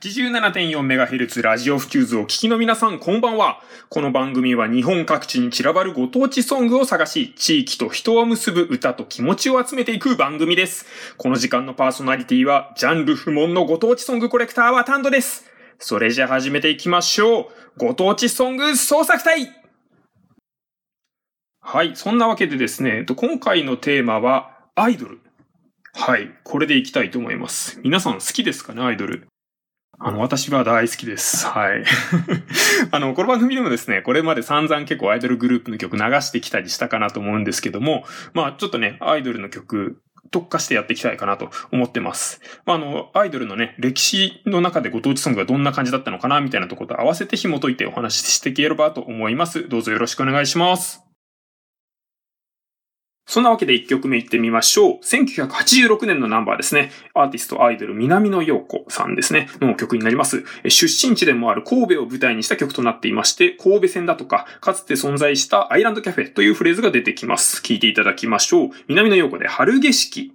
87.4MHz ラジオフューズを聞きの皆さん、こんばんは。この番組は日本各地に散らばるご当地ソングを探し、地域と人を結ぶ歌と気持ちを集めていく番組です。この時間のパーソナリティは、ジャンル不問のご当地ソングコレクターはタンドです。それじゃ始めていきましょう。ご当地ソング創作隊はい。そんなわけでですね、今回のテーマは、アイドル。はい。これでいきたいと思います。皆さん好きですかね、アイドル？あの、私は大好きです。はい。あの、この番組でもですね、これまで散々結構アイドルグループの曲流してきたりしたかなと思うんですけども、まあちょっとね、アイドルの曲、特化してやっていきたいかなと思ってます。まあ、あの、アイドルのね、歴史の中でご当地ソングがどんな感じだったのかな、みたいなとこと合わせて紐解いてお話ししていければと思います。どうぞよろしくお願いします。そんなわけで1曲目いってみましょう。1986年のナンバーですね。アーティスト、アイドル、南野陽子さんですね。の曲になります。出身地でもある神戸を舞台にした曲となっていまして、神戸線だとか、かつて存在したアイランドキャフェというフレーズが出てきます。聴いていただきましょう。南野陽子で春景色。